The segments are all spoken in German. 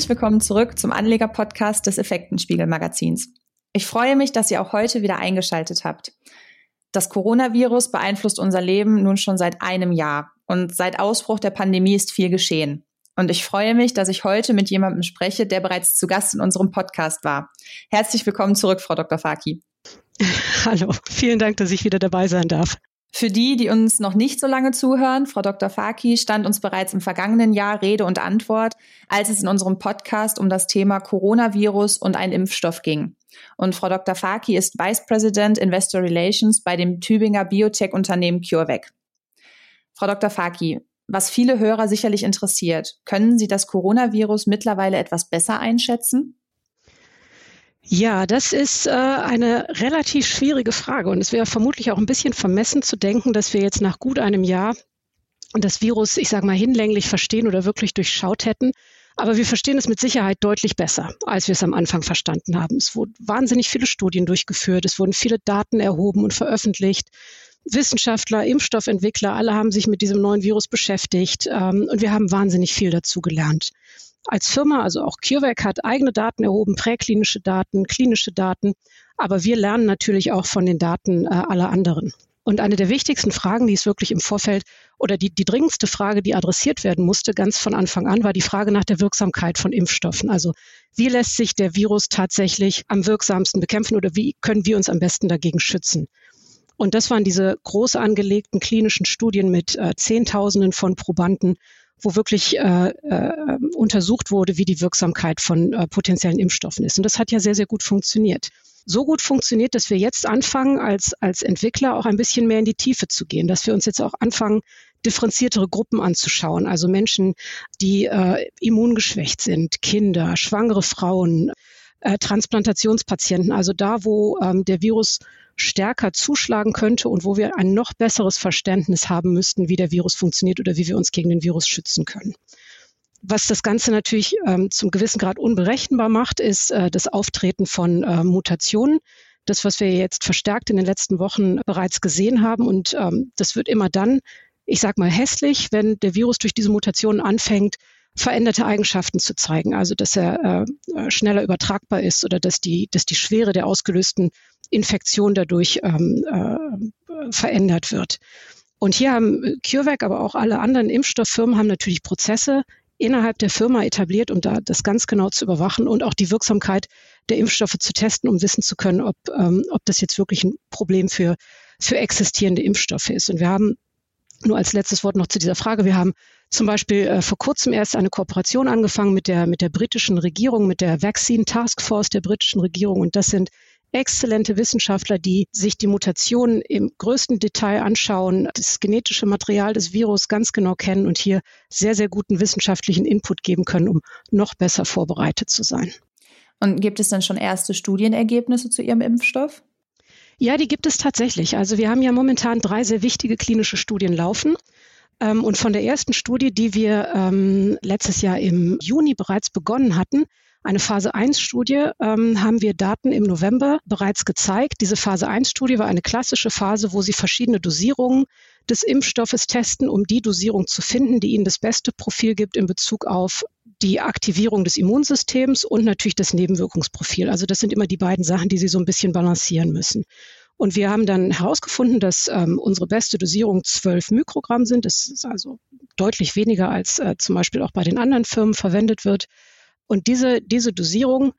Herzlich willkommen zurück zum Anleger-Podcast des Effektenspiegel-Magazins. Ich freue mich, dass ihr auch heute wieder eingeschaltet habt. Das Coronavirus beeinflusst unser Leben nun schon seit einem Jahr und seit Ausbruch der Pandemie ist viel geschehen. Und ich freue mich, dass ich heute mit jemandem spreche, der bereits zu Gast in unserem Podcast war. Herzlich willkommen zurück, Frau Dr. Faki. Hallo, vielen Dank, dass ich wieder dabei sein darf. Für die, die uns noch nicht so lange zuhören, Frau Dr. Faki stand uns bereits im vergangenen Jahr Rede und Antwort, als es in unserem Podcast um das Thema Coronavirus und einen Impfstoff ging. Und Frau Dr. Faki ist Vice President Investor Relations bei dem Tübinger Biotech-Unternehmen CureVac. Frau Dr. Faki, was viele Hörer sicherlich interessiert, können Sie das Coronavirus mittlerweile etwas besser einschätzen? Ja, das ist äh, eine relativ schwierige Frage und es wäre vermutlich auch ein bisschen vermessen zu denken, dass wir jetzt nach gut einem Jahr das Virus, ich sage mal, hinlänglich verstehen oder wirklich durchschaut hätten. Aber wir verstehen es mit Sicherheit deutlich besser, als wir es am Anfang verstanden haben. Es wurden wahnsinnig viele Studien durchgeführt, es wurden viele Daten erhoben und veröffentlicht. Wissenschaftler, Impfstoffentwickler, alle haben sich mit diesem neuen Virus beschäftigt ähm, und wir haben wahnsinnig viel dazu gelernt als Firma, also auch CureVac hat eigene Daten erhoben, präklinische Daten, klinische Daten, aber wir lernen natürlich auch von den Daten äh, aller anderen. Und eine der wichtigsten Fragen, die es wirklich im Vorfeld oder die, die dringendste Frage, die adressiert werden musste, ganz von Anfang an, war die Frage nach der Wirksamkeit von Impfstoffen. Also wie lässt sich der Virus tatsächlich am wirksamsten bekämpfen oder wie können wir uns am besten dagegen schützen? Und das waren diese groß angelegten klinischen Studien mit äh, Zehntausenden von Probanden, wo wirklich äh, äh, untersucht wurde, wie die Wirksamkeit von äh, potenziellen Impfstoffen ist. Und das hat ja sehr, sehr gut funktioniert. So gut funktioniert, dass wir jetzt anfangen, als, als Entwickler auch ein bisschen mehr in die Tiefe zu gehen, dass wir uns jetzt auch anfangen, differenziertere Gruppen anzuschauen, also Menschen, die äh, immungeschwächt sind, Kinder, schwangere Frauen, äh, Transplantationspatienten, also da, wo ähm, der Virus stärker zuschlagen könnte und wo wir ein noch besseres Verständnis haben müssten, wie der Virus funktioniert oder wie wir uns gegen den Virus schützen können. Was das Ganze natürlich ähm, zum gewissen Grad unberechenbar macht, ist äh, das Auftreten von äh, Mutationen. Das, was wir jetzt verstärkt in den letzten Wochen bereits gesehen haben. Und ähm, das wird immer dann, ich sage mal, hässlich, wenn der Virus durch diese Mutationen anfängt, veränderte Eigenschaften zu zeigen. Also dass er äh, schneller übertragbar ist oder dass die, dass die Schwere der ausgelösten Infektion dadurch ähm, äh, verändert wird. Und hier haben CureVac, aber auch alle anderen Impfstofffirmen haben natürlich Prozesse innerhalb der Firma etabliert, um da das ganz genau zu überwachen und auch die Wirksamkeit der Impfstoffe zu testen, um wissen zu können, ob, ähm, ob das jetzt wirklich ein Problem für, für existierende Impfstoffe ist. Und wir haben nur als letztes Wort noch zu dieser Frage. Wir haben zum Beispiel äh, vor kurzem erst eine Kooperation angefangen mit der, mit der britischen Regierung, mit der Vaccine Task Force der britischen Regierung. Und das sind exzellente Wissenschaftler, die sich die Mutationen im größten Detail anschauen, das genetische Material des Virus ganz genau kennen und hier sehr, sehr guten wissenschaftlichen Input geben können, um noch besser vorbereitet zu sein. Und gibt es dann schon erste Studienergebnisse zu Ihrem Impfstoff? Ja, die gibt es tatsächlich. Also wir haben ja momentan drei sehr wichtige klinische Studien laufen. Ähm, und von der ersten Studie, die wir ähm, letztes Jahr im Juni bereits begonnen hatten, eine Phase 1 Studie ähm, haben wir Daten im November bereits gezeigt. Diese Phase 1 Studie war eine klassische Phase, wo sie verschiedene Dosierungen des Impfstoffes testen, um die Dosierung zu finden, die ihnen das beste Profil gibt in Bezug auf die Aktivierung des Immunsystems und natürlich das Nebenwirkungsprofil. Also das sind immer die beiden Sachen, die sie so ein bisschen balancieren müssen. Und wir haben dann herausgefunden, dass ähm, unsere beste Dosierung 12 Mikrogramm sind. Das ist also deutlich weniger als äh, zum Beispiel auch bei den anderen Firmen verwendet wird. Und diese, diese Dosierung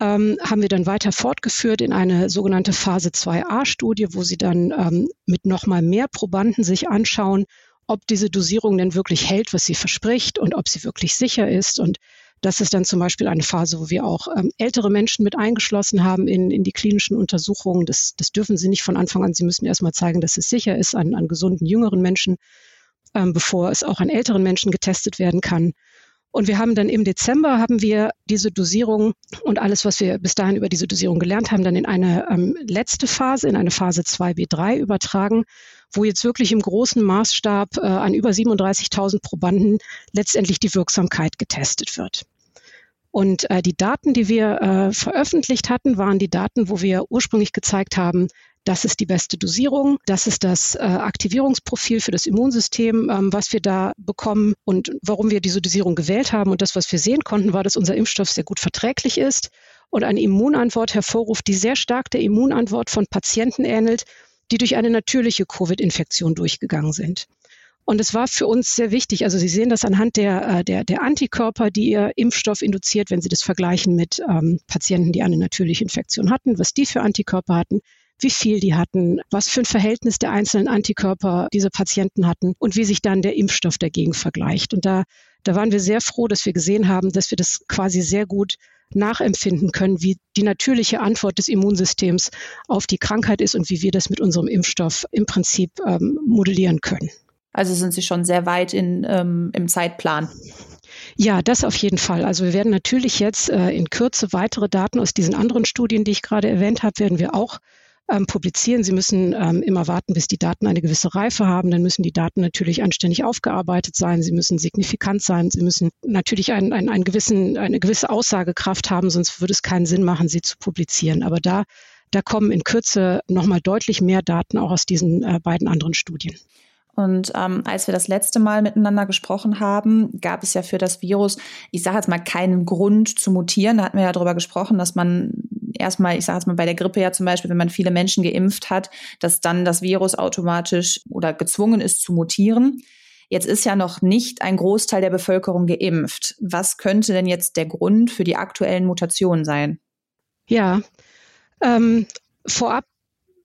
ähm, haben wir dann weiter fortgeführt in eine sogenannte Phase 2a-Studie, wo sie dann ähm, mit nochmal mehr Probanden sich anschauen, ob diese Dosierung denn wirklich hält, was sie verspricht und ob sie wirklich sicher ist. Und das ist dann zum Beispiel eine Phase, wo wir auch ähm, ältere Menschen mit eingeschlossen haben in, in die klinischen Untersuchungen. Das, das dürfen sie nicht von Anfang an. Sie müssen erstmal zeigen, dass es sicher ist an, an gesunden jüngeren Menschen, ähm, bevor es auch an älteren Menschen getestet werden kann. Und wir haben dann im Dezember haben wir diese Dosierung und alles, was wir bis dahin über diese Dosierung gelernt haben, dann in eine ähm, letzte Phase, in eine Phase 2b3 übertragen, wo jetzt wirklich im großen Maßstab äh, an über 37.000 Probanden letztendlich die Wirksamkeit getestet wird. Und äh, die Daten, die wir äh, veröffentlicht hatten, waren die Daten, wo wir ursprünglich gezeigt haben, das ist die beste Dosierung, das ist das äh, Aktivierungsprofil für das Immunsystem, ähm, was wir da bekommen und warum wir diese Dosierung gewählt haben. Und das, was wir sehen konnten, war, dass unser Impfstoff sehr gut verträglich ist und eine Immunantwort hervorruft, die sehr stark der Immunantwort von Patienten ähnelt, die durch eine natürliche Covid-Infektion durchgegangen sind. Und es war für uns sehr wichtig. Also Sie sehen das anhand der, äh, der, der Antikörper, die Ihr Impfstoff induziert, wenn Sie das vergleichen mit ähm, Patienten, die eine natürliche Infektion hatten, was die für Antikörper hatten, wie viel die hatten, was für ein Verhältnis der einzelnen Antikörper diese Patienten hatten und wie sich dann der Impfstoff dagegen vergleicht. Und da, da waren wir sehr froh, dass wir gesehen haben, dass wir das quasi sehr gut nachempfinden können, wie die natürliche Antwort des Immunsystems auf die Krankheit ist und wie wir das mit unserem Impfstoff im Prinzip ähm, modellieren können. Also sind Sie schon sehr weit in, ähm, im Zeitplan. Ja, das auf jeden Fall. Also wir werden natürlich jetzt äh, in Kürze weitere Daten aus diesen anderen Studien, die ich gerade erwähnt habe, werden wir auch ähm, publizieren. Sie müssen ähm, immer warten, bis die Daten eine gewisse Reife haben. Dann müssen die Daten natürlich anständig aufgearbeitet sein. Sie müssen signifikant sein. Sie müssen natürlich ein, ein, einen gewissen, eine gewisse Aussagekraft haben, sonst würde es keinen Sinn machen, sie zu publizieren. Aber da, da kommen in Kürze nochmal deutlich mehr Daten auch aus diesen äh, beiden anderen Studien. Und ähm, als wir das letzte Mal miteinander gesprochen haben, gab es ja für das Virus, ich sage jetzt mal, keinen Grund zu mutieren. Da hatten wir ja darüber gesprochen, dass man erstmal, ich sage jetzt mal bei der Grippe ja zum Beispiel, wenn man viele Menschen geimpft hat, dass dann das Virus automatisch oder gezwungen ist zu mutieren. Jetzt ist ja noch nicht ein Großteil der Bevölkerung geimpft. Was könnte denn jetzt der Grund für die aktuellen Mutationen sein? Ja, ähm, vorab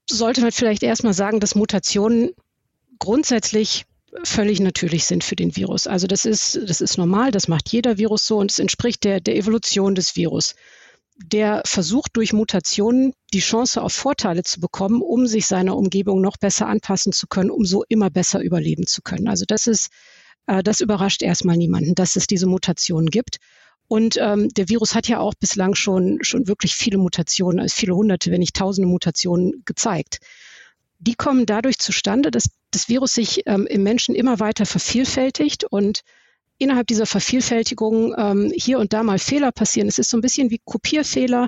sollte man vielleicht erstmal sagen, dass Mutationen grundsätzlich völlig natürlich sind für den Virus. Also das ist, das ist normal, das macht jeder Virus so und es entspricht der, der Evolution des Virus. Der versucht durch Mutationen die Chance auf Vorteile zu bekommen, um sich seiner Umgebung noch besser anpassen zu können, um so immer besser überleben zu können. Also das ist, äh, das überrascht erstmal niemanden, dass es diese Mutationen gibt. Und ähm, der Virus hat ja auch bislang schon, schon wirklich viele Mutationen, also viele hunderte, wenn nicht tausende Mutationen gezeigt die kommen dadurch zustande, dass das Virus sich ähm, im Menschen immer weiter vervielfältigt und innerhalb dieser Vervielfältigung ähm, hier und da mal Fehler passieren. Es ist so ein bisschen wie Kopierfehler.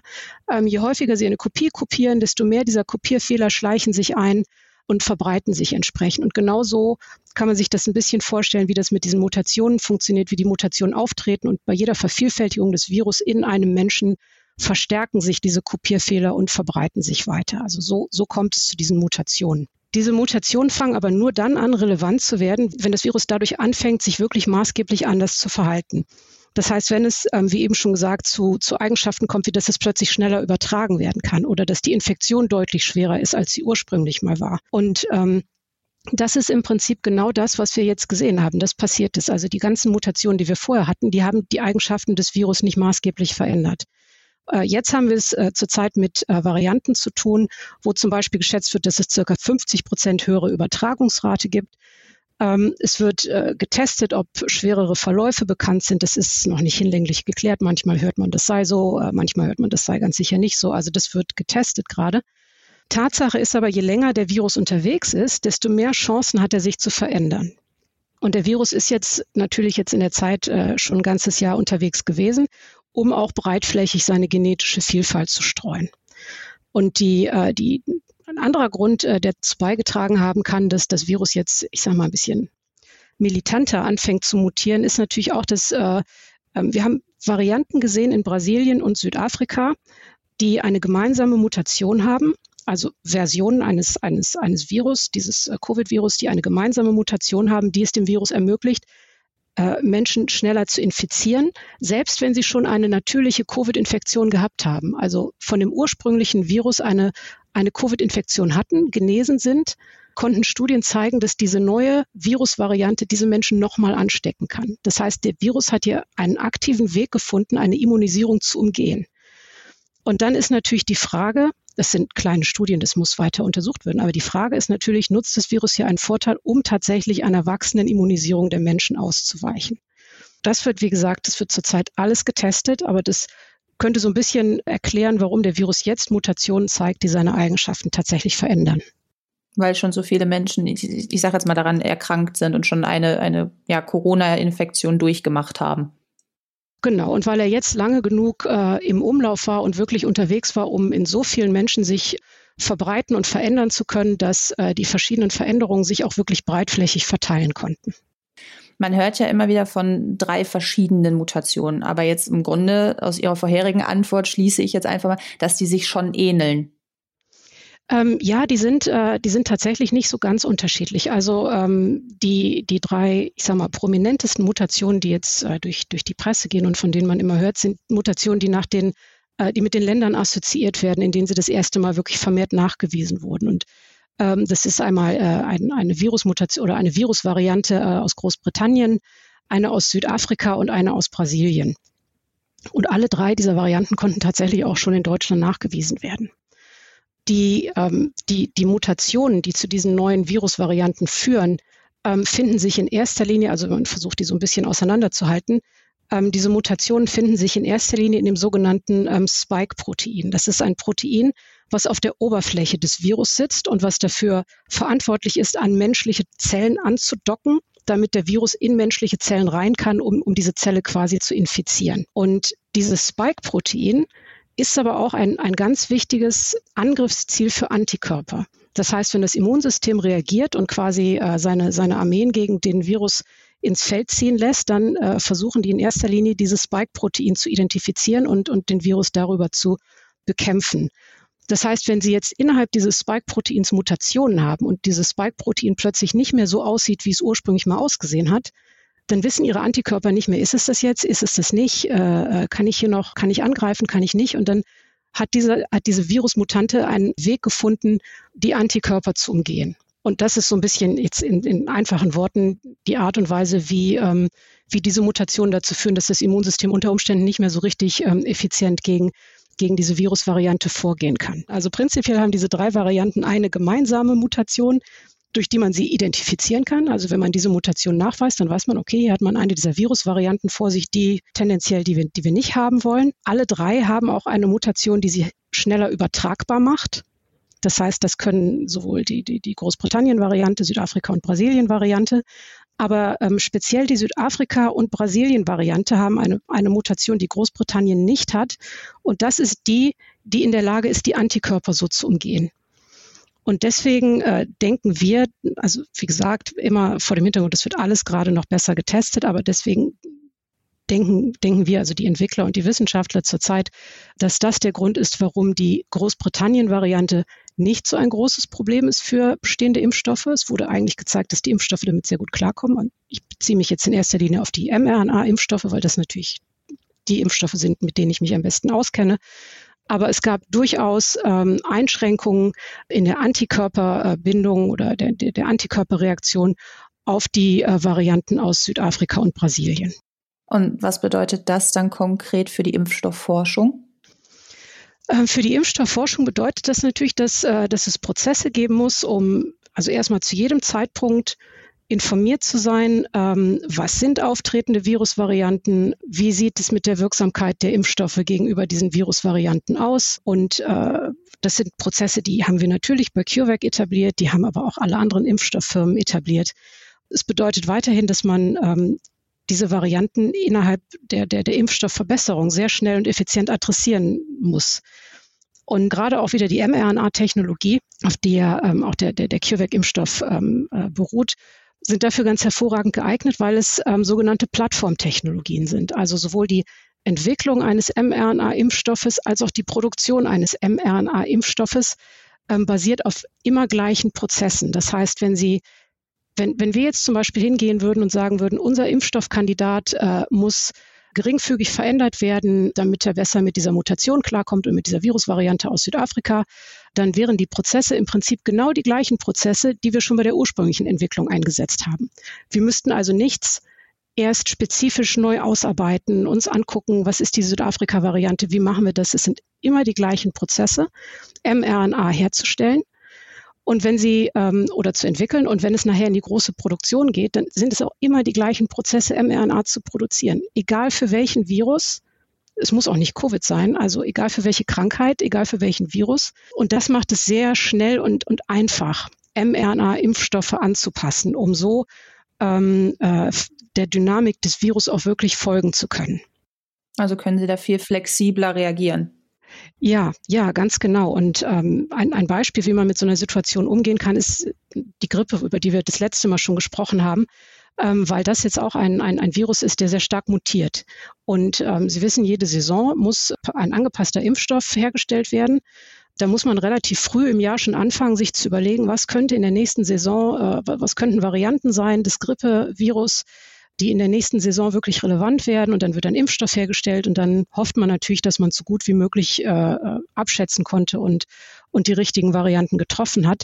Ähm, je häufiger Sie eine Kopie kopieren, desto mehr dieser Kopierfehler schleichen sich ein und verbreiten sich entsprechend. Und genauso kann man sich das ein bisschen vorstellen, wie das mit diesen Mutationen funktioniert, wie die Mutationen auftreten und bei jeder Vervielfältigung des Virus in einem Menschen verstärken sich diese Kopierfehler und verbreiten sich weiter. Also so, so kommt es zu diesen Mutationen. Diese Mutationen fangen aber nur dann an, relevant zu werden, wenn das Virus dadurch anfängt, sich wirklich maßgeblich anders zu verhalten. Das heißt, wenn es, ähm, wie eben schon gesagt, zu, zu Eigenschaften kommt, wie dass es plötzlich schneller übertragen werden kann oder dass die Infektion deutlich schwerer ist, als sie ursprünglich mal war. Und ähm, das ist im Prinzip genau das, was wir jetzt gesehen haben. Das passiert ist. Also die ganzen Mutationen, die wir vorher hatten, die haben die Eigenschaften des Virus nicht maßgeblich verändert. Äh, jetzt haben wir es äh, zurzeit mit äh, Varianten zu tun, wo zum Beispiel geschätzt wird, dass es circa 50 Prozent höhere Übertragungsrate gibt. Ähm, es wird getestet, ob schwerere Verläufe bekannt sind. Das ist noch nicht hinlänglich geklärt. Manchmal hört man, das sei so, manchmal hört man, das sei ganz sicher nicht so. Also das wird getestet gerade. Tatsache ist aber, je länger der Virus unterwegs ist, desto mehr Chancen hat er sich zu verändern. Und der Virus ist jetzt natürlich jetzt in der Zeit äh, schon ein ganzes Jahr unterwegs gewesen um auch breitflächig seine genetische Vielfalt zu streuen. Und die, äh, die, ein anderer Grund, äh, der dazu beigetragen haben kann, dass das Virus jetzt, ich sage mal, ein bisschen militanter anfängt zu mutieren, ist natürlich auch, dass äh, ähm, wir haben Varianten gesehen in Brasilien und Südafrika, die eine gemeinsame Mutation haben, also Versionen eines, eines, eines Virus, dieses äh, Covid-Virus, die eine gemeinsame Mutation haben, die es dem Virus ermöglicht, äh, Menschen schneller zu infizieren, selbst wenn sie schon eine natürliche Covid-Infektion gehabt haben, also von dem ursprünglichen Virus eine, eine Covid-Infektion hatten, genesen sind, konnten Studien zeigen, dass diese neue Virusvariante diese Menschen nochmal anstecken kann. Das heißt, der Virus hat hier einen aktiven Weg gefunden, eine Immunisierung zu umgehen. Und dann ist natürlich die Frage, das sind kleine Studien, das muss weiter untersucht werden. Aber die Frage ist natürlich, nutzt das Virus hier einen Vorteil, um tatsächlich einer wachsenden Immunisierung der Menschen auszuweichen? Das wird, wie gesagt, das wird zurzeit alles getestet, aber das könnte so ein bisschen erklären, warum der Virus jetzt Mutationen zeigt, die seine Eigenschaften tatsächlich verändern. Weil schon so viele Menschen, ich, ich sage jetzt mal, daran erkrankt sind und schon eine, eine ja, Corona-Infektion durchgemacht haben. Genau, und weil er jetzt lange genug äh, im Umlauf war und wirklich unterwegs war, um in so vielen Menschen sich verbreiten und verändern zu können, dass äh, die verschiedenen Veränderungen sich auch wirklich breitflächig verteilen konnten. Man hört ja immer wieder von drei verschiedenen Mutationen, aber jetzt im Grunde aus Ihrer vorherigen Antwort schließe ich jetzt einfach mal, dass die sich schon ähneln. Ähm, ja, die sind, äh, die sind tatsächlich nicht so ganz unterschiedlich. Also ähm, die, die drei, ich sag mal, prominentesten Mutationen, die jetzt äh, durch, durch die Presse gehen und von denen man immer hört, sind Mutationen, die nach den, äh, die mit den Ländern assoziiert werden, in denen sie das erste Mal wirklich vermehrt nachgewiesen wurden. Und ähm, das ist einmal äh, ein, eine Virusmutation oder eine Virusvariante äh, aus Großbritannien, eine aus Südafrika und eine aus Brasilien. Und alle drei dieser Varianten konnten tatsächlich auch schon in Deutschland nachgewiesen werden die, ähm, die, die Mutationen, die zu diesen neuen Virusvarianten führen, ähm, finden sich in erster Linie, also man versucht die so ein bisschen auseinanderzuhalten, ähm, diese Mutationen finden sich in erster Linie in dem sogenannten ähm, Spike-Protein. Das ist ein Protein, was auf der Oberfläche des Virus sitzt und was dafür verantwortlich ist, an menschliche Zellen anzudocken, damit der Virus in menschliche Zellen rein kann, um, um diese Zelle quasi zu infizieren. Und dieses Spike-Protein ist aber auch ein, ein ganz wichtiges Angriffsziel für Antikörper. Das heißt, wenn das Immunsystem reagiert und quasi äh, seine, seine Armeen gegen den Virus ins Feld ziehen lässt, dann äh, versuchen die in erster Linie dieses Spike-Protein zu identifizieren und, und den Virus darüber zu bekämpfen. Das heißt, wenn Sie jetzt innerhalb dieses Spike-Proteins Mutationen haben und dieses Spike-Protein plötzlich nicht mehr so aussieht, wie es ursprünglich mal ausgesehen hat, dann wissen ihre Antikörper nicht mehr, ist es das jetzt, ist es das nicht, äh, äh, kann ich hier noch, kann ich angreifen, kann ich nicht und dann hat diese, hat diese Virusmutante einen Weg gefunden, die Antikörper zu umgehen. Und das ist so ein bisschen jetzt in, in einfachen Worten die Art und Weise, wie, ähm, wie diese Mutationen dazu führen, dass das Immunsystem unter Umständen nicht mehr so richtig ähm, effizient gegen, gegen diese Virusvariante vorgehen kann. Also prinzipiell haben diese drei Varianten eine gemeinsame Mutation, durch die man sie identifizieren kann. Also wenn man diese Mutation nachweist, dann weiß man, okay, hier hat man eine dieser Virusvarianten vor sich, die tendenziell, die wir, die wir nicht haben wollen. Alle drei haben auch eine Mutation, die sie schneller übertragbar macht. Das heißt, das können sowohl die, die, die Großbritannien-Variante, Südafrika und Brasilien-Variante, aber ähm, speziell die Südafrika- und Brasilien-Variante haben eine, eine Mutation, die Großbritannien nicht hat. Und das ist die, die in der Lage ist, die Antikörper so zu umgehen. Und deswegen äh, denken wir, also wie gesagt, immer vor dem Hintergrund, es wird alles gerade noch besser getestet, aber deswegen denken, denken wir, also die Entwickler und die Wissenschaftler zurzeit, dass das der Grund ist, warum die Großbritannien-Variante nicht so ein großes Problem ist für bestehende Impfstoffe. Es wurde eigentlich gezeigt, dass die Impfstoffe damit sehr gut klarkommen. Und ich beziehe mich jetzt in erster Linie auf die mRNA-Impfstoffe, weil das natürlich die Impfstoffe sind, mit denen ich mich am besten auskenne. Aber es gab durchaus ähm, Einschränkungen in der Antikörperbindung oder der, der, Antikörperreaktion auf die äh, Varianten aus Südafrika und Brasilien. Und was bedeutet das dann konkret für die Impfstoffforschung? Ähm, für die Impfstoffforschung bedeutet das natürlich, dass, äh, dass es Prozesse geben muss, um also erstmal zu jedem Zeitpunkt informiert zu sein, ähm, was sind auftretende Virusvarianten, wie sieht es mit der Wirksamkeit der Impfstoffe gegenüber diesen Virusvarianten aus. Und äh, das sind Prozesse, die haben wir natürlich bei CureVac etabliert, die haben aber auch alle anderen Impfstofffirmen etabliert. Es bedeutet weiterhin, dass man ähm, diese Varianten innerhalb der, der, der Impfstoffverbesserung sehr schnell und effizient adressieren muss. Und gerade auch wieder die mRNA-Technologie, auf der ähm, auch der, der, der CureVac-Impfstoff ähm, äh, beruht, sind dafür ganz hervorragend geeignet, weil es ähm, sogenannte Plattformtechnologien sind. Also sowohl die Entwicklung eines mRNA-Impfstoffes als auch die Produktion eines mRNA-Impfstoffes ähm, basiert auf immer gleichen Prozessen. Das heißt, wenn Sie wenn, wenn wir jetzt zum Beispiel hingehen würden und sagen würden, unser Impfstoffkandidat äh, muss geringfügig verändert werden, damit er besser mit dieser Mutation klarkommt und mit dieser Virusvariante aus Südafrika, dann wären die Prozesse im Prinzip genau die gleichen Prozesse, die wir schon bei der ursprünglichen Entwicklung eingesetzt haben. Wir müssten also nichts erst spezifisch neu ausarbeiten, uns angucken, was ist die Südafrika-Variante, wie machen wir das. Es sind immer die gleichen Prozesse, mRNA herzustellen und wenn sie ähm, oder zu entwickeln und wenn es nachher in die große Produktion geht, dann sind es auch immer die gleichen Prozesse, mRNA zu produzieren. Egal für welchen Virus, es muss auch nicht Covid sein, also egal für welche Krankheit, egal für welchen Virus. Und das macht es sehr schnell und, und einfach, mRNA-Impfstoffe anzupassen, um so ähm, äh, der Dynamik des Virus auch wirklich folgen zu können. Also können Sie da viel flexibler reagieren. Ja, ja, ganz genau. Und ähm, ein, ein Beispiel, wie man mit so einer Situation umgehen kann, ist die Grippe, über die wir das letzte Mal schon gesprochen haben, ähm, weil das jetzt auch ein, ein, ein Virus ist, der sehr stark mutiert. Und ähm, Sie wissen, jede Saison muss ein angepasster Impfstoff hergestellt werden. Da muss man relativ früh im Jahr schon anfangen, sich zu überlegen, was könnte in der nächsten Saison, äh, was könnten Varianten sein des Grippevirus, die in der nächsten Saison wirklich relevant werden. Und dann wird ein Impfstoff hergestellt und dann hofft man natürlich, dass man so gut wie möglich äh, äh, abschätzen konnte und, und die richtigen Varianten getroffen hat.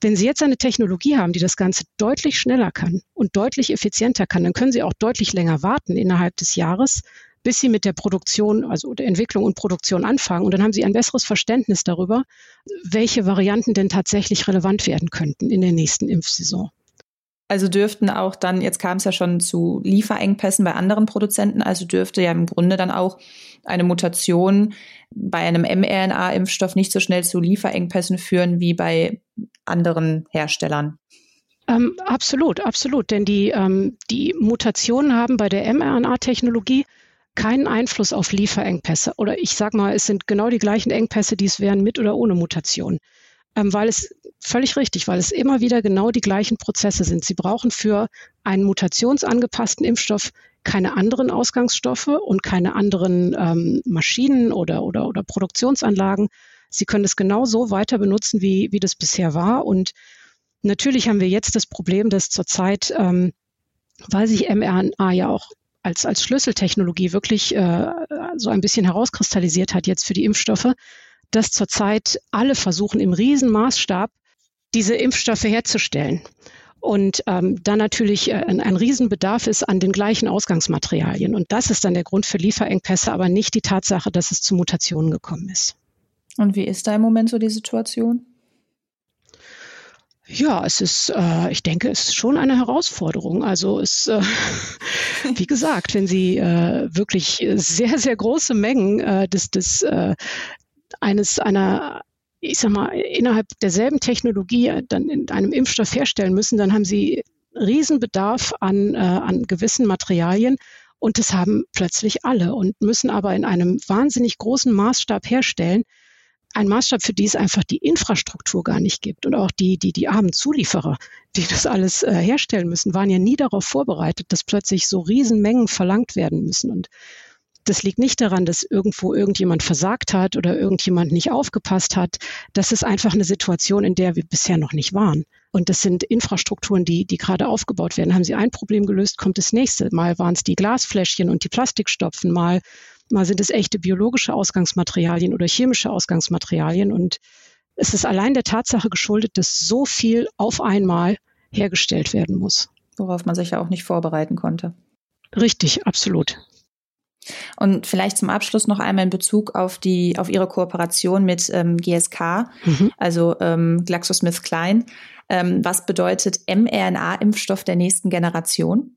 Wenn Sie jetzt eine Technologie haben, die das Ganze deutlich schneller kann und deutlich effizienter kann, dann können Sie auch deutlich länger warten innerhalb des Jahres, bis Sie mit der Produktion, also der Entwicklung und Produktion anfangen. Und dann haben Sie ein besseres Verständnis darüber, welche Varianten denn tatsächlich relevant werden könnten in der nächsten Impfsaison. Also dürften auch dann, jetzt kam es ja schon zu Lieferengpässen bei anderen Produzenten, also dürfte ja im Grunde dann auch eine Mutation bei einem mRNA-Impfstoff nicht so schnell zu Lieferengpässen führen wie bei anderen Herstellern. Ähm, absolut, absolut. Denn die, ähm, die Mutationen haben bei der mRNA-Technologie keinen Einfluss auf Lieferengpässe. Oder ich sage mal, es sind genau die gleichen Engpässe, die es wären mit oder ohne Mutation ähm, weil es völlig richtig, weil es immer wieder genau die gleichen Prozesse sind. Sie brauchen für einen mutationsangepassten Impfstoff keine anderen Ausgangsstoffe und keine anderen ähm, Maschinen oder, oder, oder Produktionsanlagen. Sie können es genau so weiter benutzen, wie, wie das bisher war. Und natürlich haben wir jetzt das Problem, dass zurzeit, ähm, weil sich mRNA ja auch als, als Schlüsseltechnologie wirklich äh, so ein bisschen herauskristallisiert hat jetzt für die Impfstoffe, dass zurzeit alle versuchen, im Riesenmaßstab diese Impfstoffe herzustellen. Und ähm, dann natürlich äh, ein, ein Riesenbedarf ist an den gleichen Ausgangsmaterialien. Und das ist dann der Grund für Lieferengpässe, aber nicht die Tatsache, dass es zu Mutationen gekommen ist. Und wie ist da im Moment so die Situation? Ja, es ist, äh, ich denke, es ist schon eine Herausforderung. Also es, äh, wie gesagt, wenn Sie äh, wirklich sehr, sehr große Mengen äh, des, des äh, eines einer ich sag mal, innerhalb derselben Technologie dann in einem Impfstoff herstellen müssen, dann haben sie Riesenbedarf an, äh, an gewissen Materialien und das haben plötzlich alle und müssen aber in einem wahnsinnig großen Maßstab herstellen. Ein Maßstab, für die es einfach die Infrastruktur gar nicht gibt und auch die, die, die armen Zulieferer, die das alles äh, herstellen müssen, waren ja nie darauf vorbereitet, dass plötzlich so Riesenmengen verlangt werden müssen. Und das liegt nicht daran, dass irgendwo irgendjemand versagt hat oder irgendjemand nicht aufgepasst hat. Das ist einfach eine Situation, in der wir bisher noch nicht waren. Und das sind Infrastrukturen, die, die gerade aufgebaut werden. Haben Sie ein Problem gelöst, kommt das nächste. Mal waren es die Glasfläschchen und die Plastikstopfen, mal, mal sind es echte biologische Ausgangsmaterialien oder chemische Ausgangsmaterialien. Und es ist allein der Tatsache geschuldet, dass so viel auf einmal hergestellt werden muss. Worauf man sich ja auch nicht vorbereiten konnte. Richtig, absolut. Und vielleicht zum Abschluss noch einmal in Bezug auf die, auf Ihre Kooperation mit ähm, GSK, mhm. also ähm, GlaxoSmithKline. Ähm, was bedeutet mRNA-Impfstoff der nächsten Generation?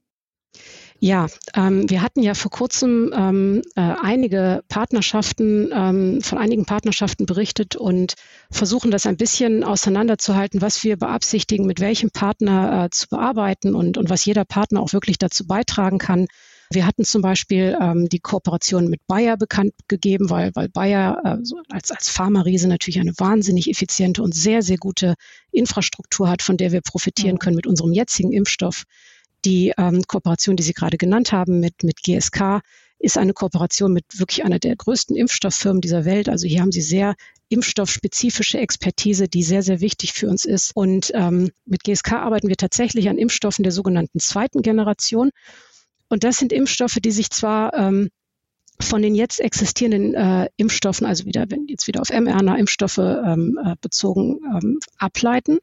Ja, ähm, wir hatten ja vor kurzem ähm, äh, einige Partnerschaften, ähm, von einigen Partnerschaften berichtet und versuchen das ein bisschen auseinanderzuhalten, was wir beabsichtigen, mit welchem Partner äh, zu bearbeiten und, und was jeder Partner auch wirklich dazu beitragen kann, wir hatten zum Beispiel ähm, die Kooperation mit Bayer bekannt gegeben, weil, weil Bayer äh, als, als Pharma-Riese natürlich eine wahnsinnig effiziente und sehr, sehr gute Infrastruktur hat, von der wir profitieren mhm. können mit unserem jetzigen Impfstoff. Die ähm, Kooperation, die Sie gerade genannt haben mit, mit GSK, ist eine Kooperation mit wirklich einer der größten Impfstofffirmen dieser Welt. Also hier haben Sie sehr impfstoffspezifische Expertise, die sehr, sehr wichtig für uns ist. Und ähm, mit GSK arbeiten wir tatsächlich an Impfstoffen der sogenannten zweiten Generation. Und das sind Impfstoffe, die sich zwar ähm, von den jetzt existierenden äh, Impfstoffen, also wieder, wenn jetzt wieder auf mRNA-Impfstoffe ähm, äh, bezogen ähm, ableiten,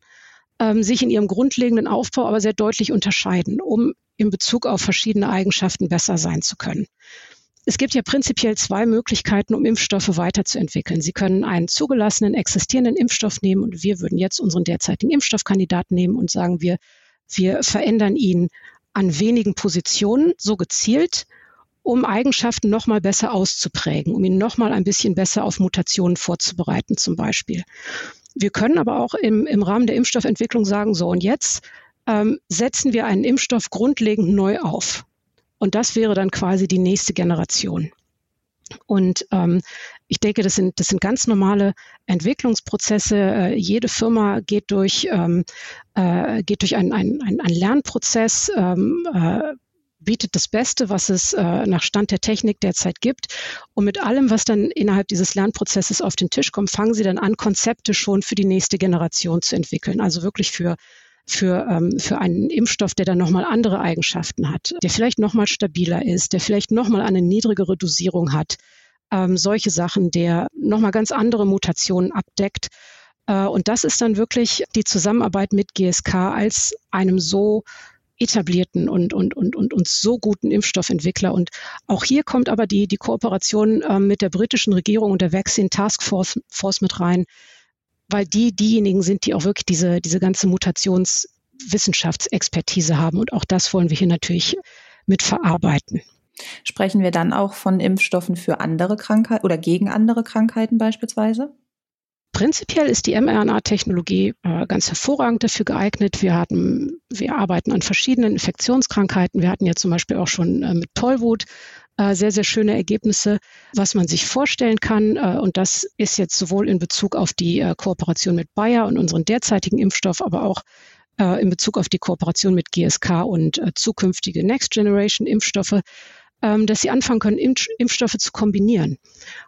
ähm, sich in ihrem grundlegenden Aufbau aber sehr deutlich unterscheiden, um in Bezug auf verschiedene Eigenschaften besser sein zu können. Es gibt ja prinzipiell zwei Möglichkeiten, um Impfstoffe weiterzuentwickeln. Sie können einen zugelassenen, existierenden Impfstoff nehmen und wir würden jetzt unseren derzeitigen Impfstoffkandidaten nehmen und sagen, wir, wir verändern ihn an wenigen Positionen so gezielt, um Eigenschaften noch mal besser auszuprägen, um ihn noch mal ein bisschen besser auf Mutationen vorzubereiten zum Beispiel. Wir können aber auch im, im Rahmen der Impfstoffentwicklung sagen, so und jetzt ähm, setzen wir einen Impfstoff grundlegend neu auf. Und das wäre dann quasi die nächste Generation. Und ähm, Ich denke, das sind, das sind ganz normale Entwicklungsprozesse. Äh, jede Firma geht durch, ähm, äh, geht durch einen, einen, einen Lernprozess, ähm, äh, bietet das Beste, was es äh, nach Stand der Technik derzeit gibt. Und mit allem, was dann innerhalb dieses Lernprozesses auf den Tisch kommt, fangen sie dann an, Konzepte schon für die nächste Generation zu entwickeln. Also wirklich für für, ähm, für einen Impfstoff, der dann nochmal andere Eigenschaften hat, der vielleicht nochmal stabiler ist, der vielleicht nochmal eine niedrigere Dosierung hat. Ähm, solche Sachen, der nochmal ganz andere Mutationen abdeckt. Äh, und das ist dann wirklich die Zusammenarbeit mit GSK als einem so etablierten und, und, und, und, und so guten Impfstoffentwickler. Und auch hier kommt aber die, die Kooperation äh, mit der britischen Regierung und der Vaccine Task Force, Force mit rein, weil die diejenigen sind, die auch wirklich diese, diese ganze Mutationswissenschaftsexpertise haben. Und auch das wollen wir hier natürlich mit verarbeiten. Sprechen wir dann auch von Impfstoffen für andere Krankheiten oder gegen andere Krankheiten beispielsweise? Prinzipiell ist die mRNA-Technologie äh, ganz hervorragend dafür geeignet. Wir hatten, wir arbeiten an verschiedenen Infektionskrankheiten. Wir hatten ja zum Beispiel auch schon äh, mit Tollwut äh, sehr, sehr schöne Ergebnisse, was man sich vorstellen kann. Äh, und das ist jetzt sowohl in Bezug auf die äh, Kooperation mit Bayer und unseren derzeitigen Impfstoff, aber auch äh, in Bezug auf die Kooperation mit GSK und zukünftige Next Generation Impfstoffe ähm, dass sie anfangen können, Impfstoffe zu kombinieren.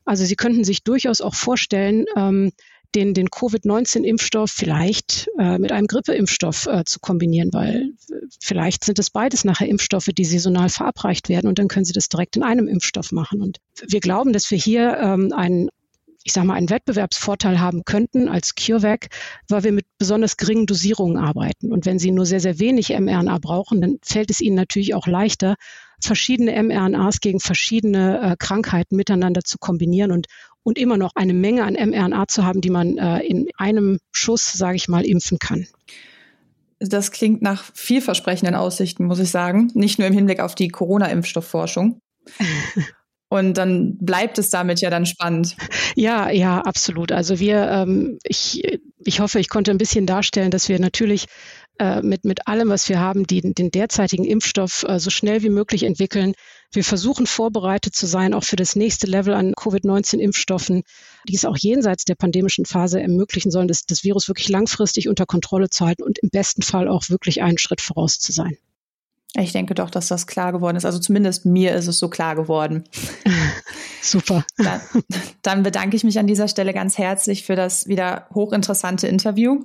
Also sie könnten sich durchaus auch vorstellen, ähm, den, den Covid-19-Impfstoff vielleicht äh, mit einem Grippeimpfstoff äh, zu kombinieren, weil äh, vielleicht sind es beides nachher Impfstoffe, die saisonal verabreicht werden und dann können Sie das direkt in einem Impfstoff machen. Und wir glauben, dass wir hier ähm, einen ich sage mal, einen Wettbewerbsvorteil haben könnten als CureVac, weil wir mit besonders geringen Dosierungen arbeiten. Und wenn Sie nur sehr, sehr wenig mRNA brauchen, dann fällt es Ihnen natürlich auch leichter, verschiedene mRNAs gegen verschiedene äh, Krankheiten miteinander zu kombinieren und, und immer noch eine Menge an mRNA zu haben, die man äh, in einem Schuss, sage ich mal, impfen kann. Das klingt nach vielversprechenden Aussichten, muss ich sagen. Nicht nur im Hinblick auf die Corona-Impfstoffforschung. Und dann bleibt es damit ja dann spannend. Ja, ja, absolut. Also wir, ähm, ich, ich hoffe, ich konnte ein bisschen darstellen, dass wir natürlich äh, mit, mit allem, was wir haben, die, den derzeitigen Impfstoff äh, so schnell wie möglich entwickeln. Wir versuchen vorbereitet zu sein, auch für das nächste Level an Covid-19-Impfstoffen, die es auch jenseits der pandemischen Phase ermöglichen sollen, das, das Virus wirklich langfristig unter Kontrolle zu halten und im besten Fall auch wirklich einen Schritt voraus zu sein. Ich denke doch, dass das klar geworden ist. Also zumindest mir ist es so klar geworden. Super. Dann, dann, bedanke ich mich an dieser Stelle ganz herzlich für das wieder hochinteressante Interview.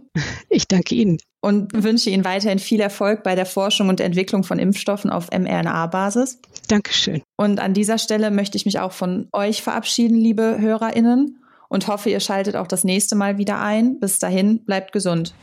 Ich danke Ihnen. Und wünsche Ihnen weiterhin viel Erfolg bei der Forschung und Entwicklung von Impfstoffen auf mRNA-Basis. Dankeschön. Und an dieser Stelle möchte ich mich auch von euch verabschieden, liebe HörerInnen, und hoffe, ihr schaltet auch das nächste Mal wieder ein. Bis dahin, bleibt gesund.